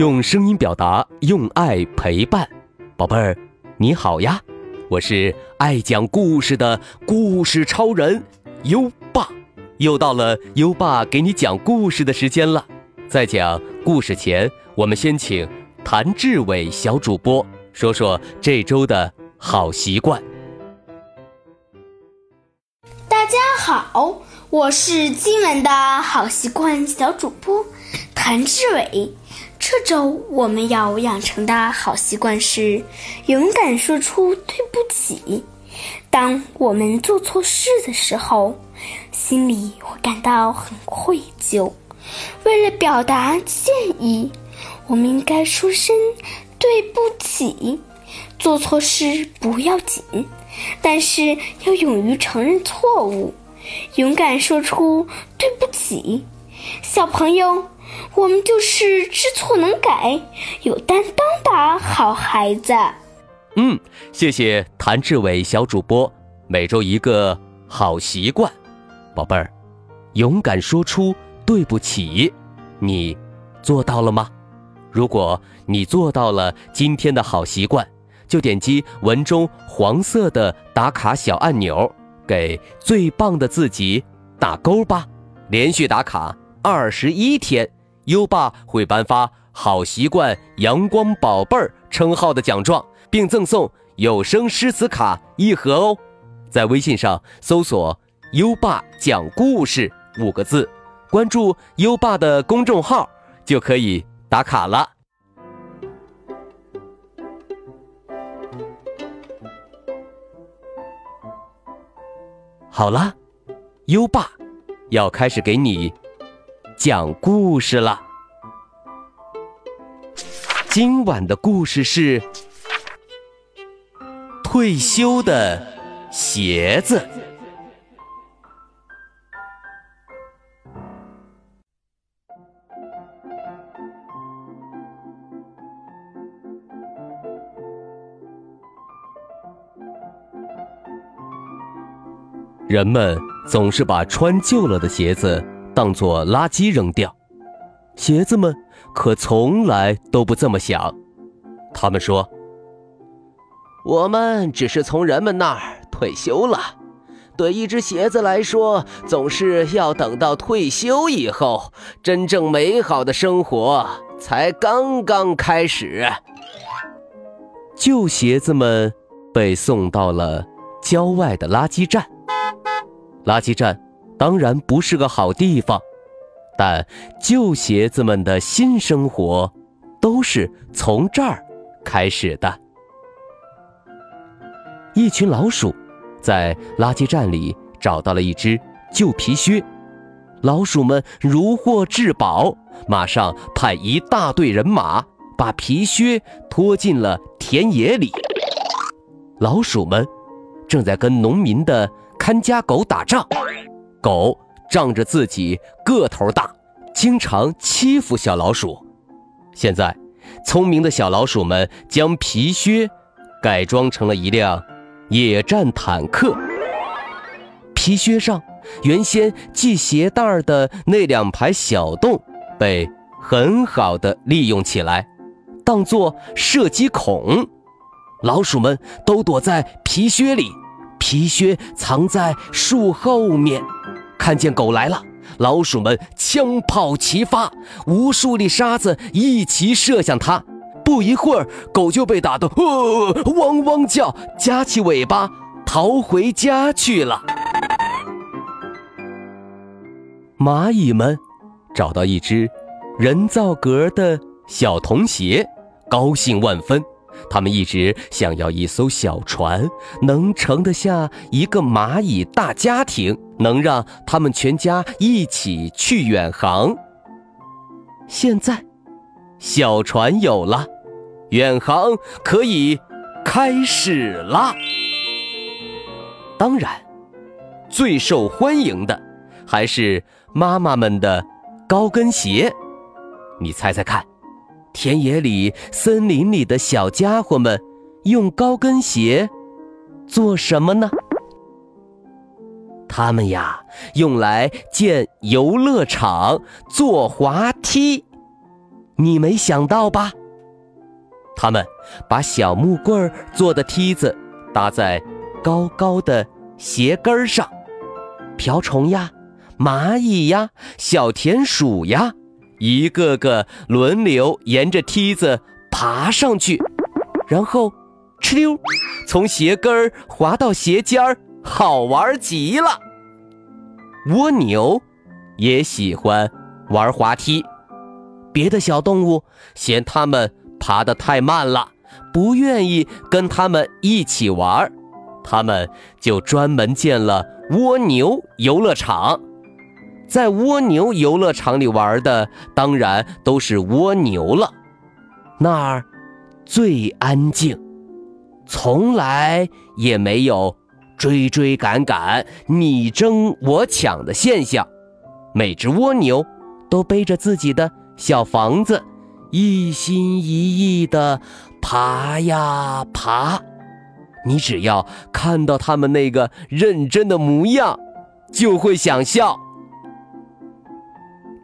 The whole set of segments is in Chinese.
用声音表达，用爱陪伴，宝贝儿，你好呀！我是爱讲故事的故事超人优爸，又到了优爸给你讲故事的时间了。在讲故事前，我们先请谭志伟小主播说说这周的好习惯。大家好，我是今晚的好习惯小主播谭志伟。这周我们要养成的好习惯是勇敢说出对不起。当我们做错事的时候，心里会感到很愧疚。为了表达歉意，我们应该说声对不起。做错事不要紧，但是要勇于承认错误，勇敢说出对不起。小朋友。我们就是知错能改、有担当的好孩子。嗯，谢谢谭志伟小主播。每周一个好习惯，宝贝儿，勇敢说出对不起，你做到了吗？如果你做到了今天的好习惯，就点击文中黄色的打卡小按钮，给最棒的自己打勾吧。连续打卡二十一天。优爸会颁发“好习惯阳光宝贝儿”称号的奖状，并赠送有声诗词卡一盒哦。在微信上搜索“优爸讲故事”五个字，关注优爸的公众号就可以打卡了。好了，优爸要开始给你。讲故事了。今晚的故事是退休的鞋子。人们总是把穿旧了的鞋子。当做垃圾扔掉，鞋子们可从来都不这么想。他们说：“我们只是从人们那儿退休了。对一只鞋子来说，总是要等到退休以后，真正美好的生活才刚刚开始。”旧鞋子们被送到了郊外的垃圾站。垃圾站。当然不是个好地方，但旧鞋子们的新生活都是从这儿开始的。一群老鼠在垃圾站里找到了一只旧皮靴，老鼠们如获至宝，马上派一大队人马把皮靴拖进了田野里。老鼠们正在跟农民的看家狗打仗。狗仗着自己个头大，经常欺负小老鼠。现在，聪明的小老鼠们将皮靴改装成了一辆野战坦克。皮靴上原先系鞋带的那两排小洞被很好的利用起来，当做射击孔。老鼠们都躲在皮靴里，皮靴藏在树后面。看见狗来了，老鼠们枪炮齐发，无数粒沙子一齐射向它。不一会儿，狗就被打得呃汪汪叫，夹起尾巴逃回家去了。蚂蚁们找到一只人造革的小童鞋，高兴万分。他们一直想要一艘小船，能盛得下一个蚂蚁大家庭，能让他们全家一起去远航。现在，小船有了，远航可以开始了。当然，最受欢迎的还是妈妈们的高跟鞋。你猜猜看？田野里、森林里的小家伙们用高跟鞋做什么呢？他们呀，用来建游乐场、坐滑梯。你没想到吧？他们把小木棍做的梯子搭在高高的鞋跟上，瓢虫呀、蚂蚁呀、小田鼠呀，一个个轮流沿着梯子爬上去，然后哧溜，从鞋跟儿滑到鞋尖儿，好玩极了。蜗牛也喜欢玩滑梯，别的小动物嫌它们。爬得太慢了，不愿意跟它们一起玩它们就专门建了蜗牛游乐场。在蜗牛游乐场里玩的，当然都是蜗牛了。那儿最安静，从来也没有追追赶赶、你争我抢的现象。每只蜗牛都背着自己的小房子。一心一意地爬呀爬，你只要看到他们那个认真的模样，就会想笑。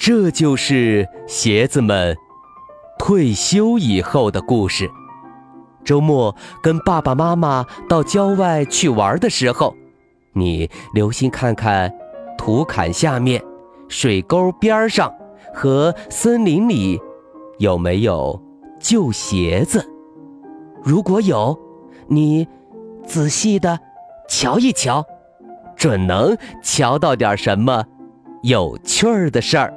这就是鞋子们退休以后的故事。周末跟爸爸妈妈到郊外去玩的时候，你留心看看土坎下面、水沟边上和森林里。有没有旧鞋子？如果有，你仔细的瞧一瞧，准能瞧到点什么有趣儿的事儿。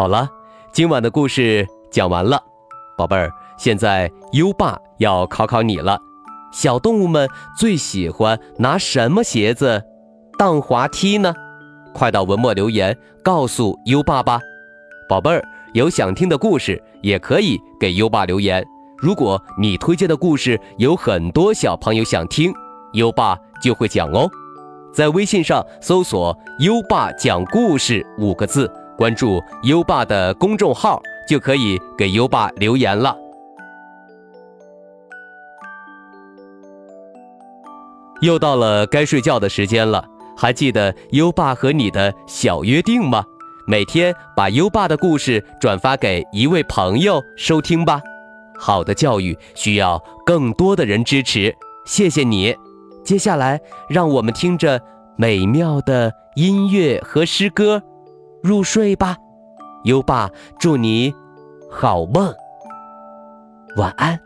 好了，今晚的故事讲完了。宝贝儿，现在优爸要考考你了。小动物们最喜欢拿什么鞋子当滑梯呢？快到文末留言告诉优爸吧。宝贝儿，有想听的故事也可以给优爸留言。如果你推荐的故事有很多小朋友想听，优爸就会讲哦。在微信上搜索“优爸讲故事”五个字，关注优爸的公众号。就可以给优爸留言了。又到了该睡觉的时间了，还记得优爸和你的小约定吗？每天把优爸的故事转发给一位朋友收听吧。好的教育需要更多的人支持，谢谢你。接下来，让我们听着美妙的音乐和诗歌入睡吧。优爸，祝你。好梦，晚安。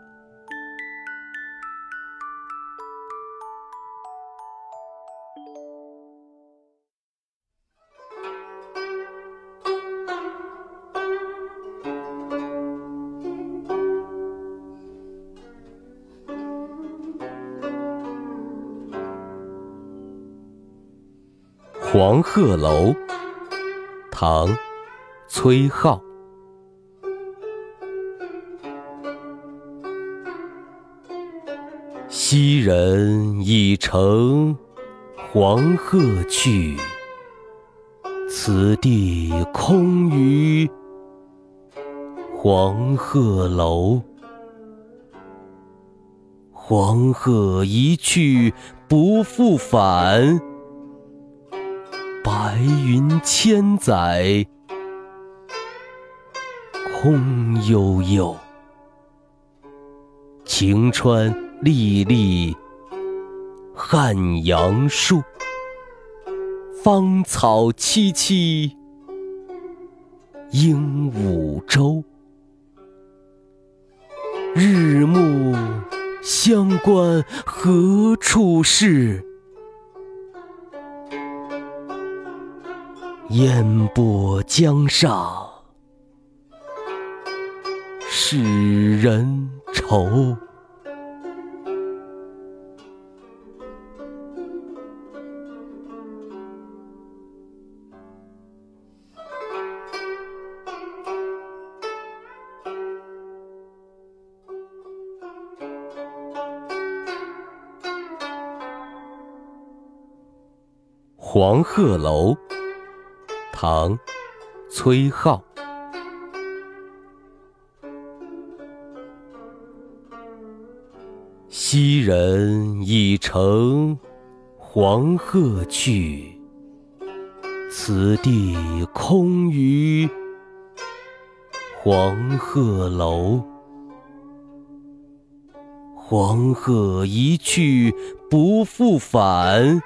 黄鹤楼，唐，崔颢。昔人已乘黄鹤去，此地空余黄鹤楼。黄鹤一去不复返，白云千载空悠悠。晴川。历历汉阳树，芳草萋萋鹦鹉洲。日暮乡关何处是？烟波江上使人愁。黄鹤楼，唐，崔颢。昔人已乘黄鹤去，此地空余黄鹤楼。黄鹤一去不复返，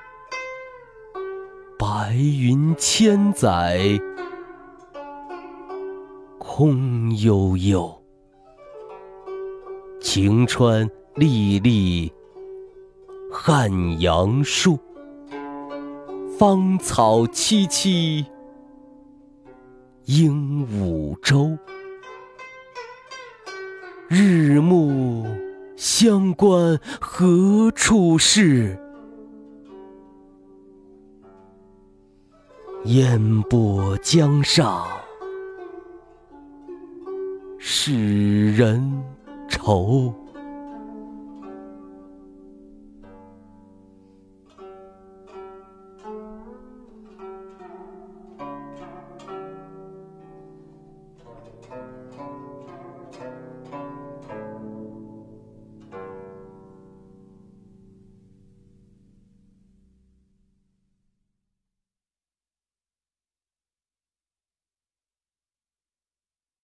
白云千载空悠悠。晴川历历汉阳树，芳草萋萋鹦鹉洲。日暮乡关何处是？烟波江上使人愁。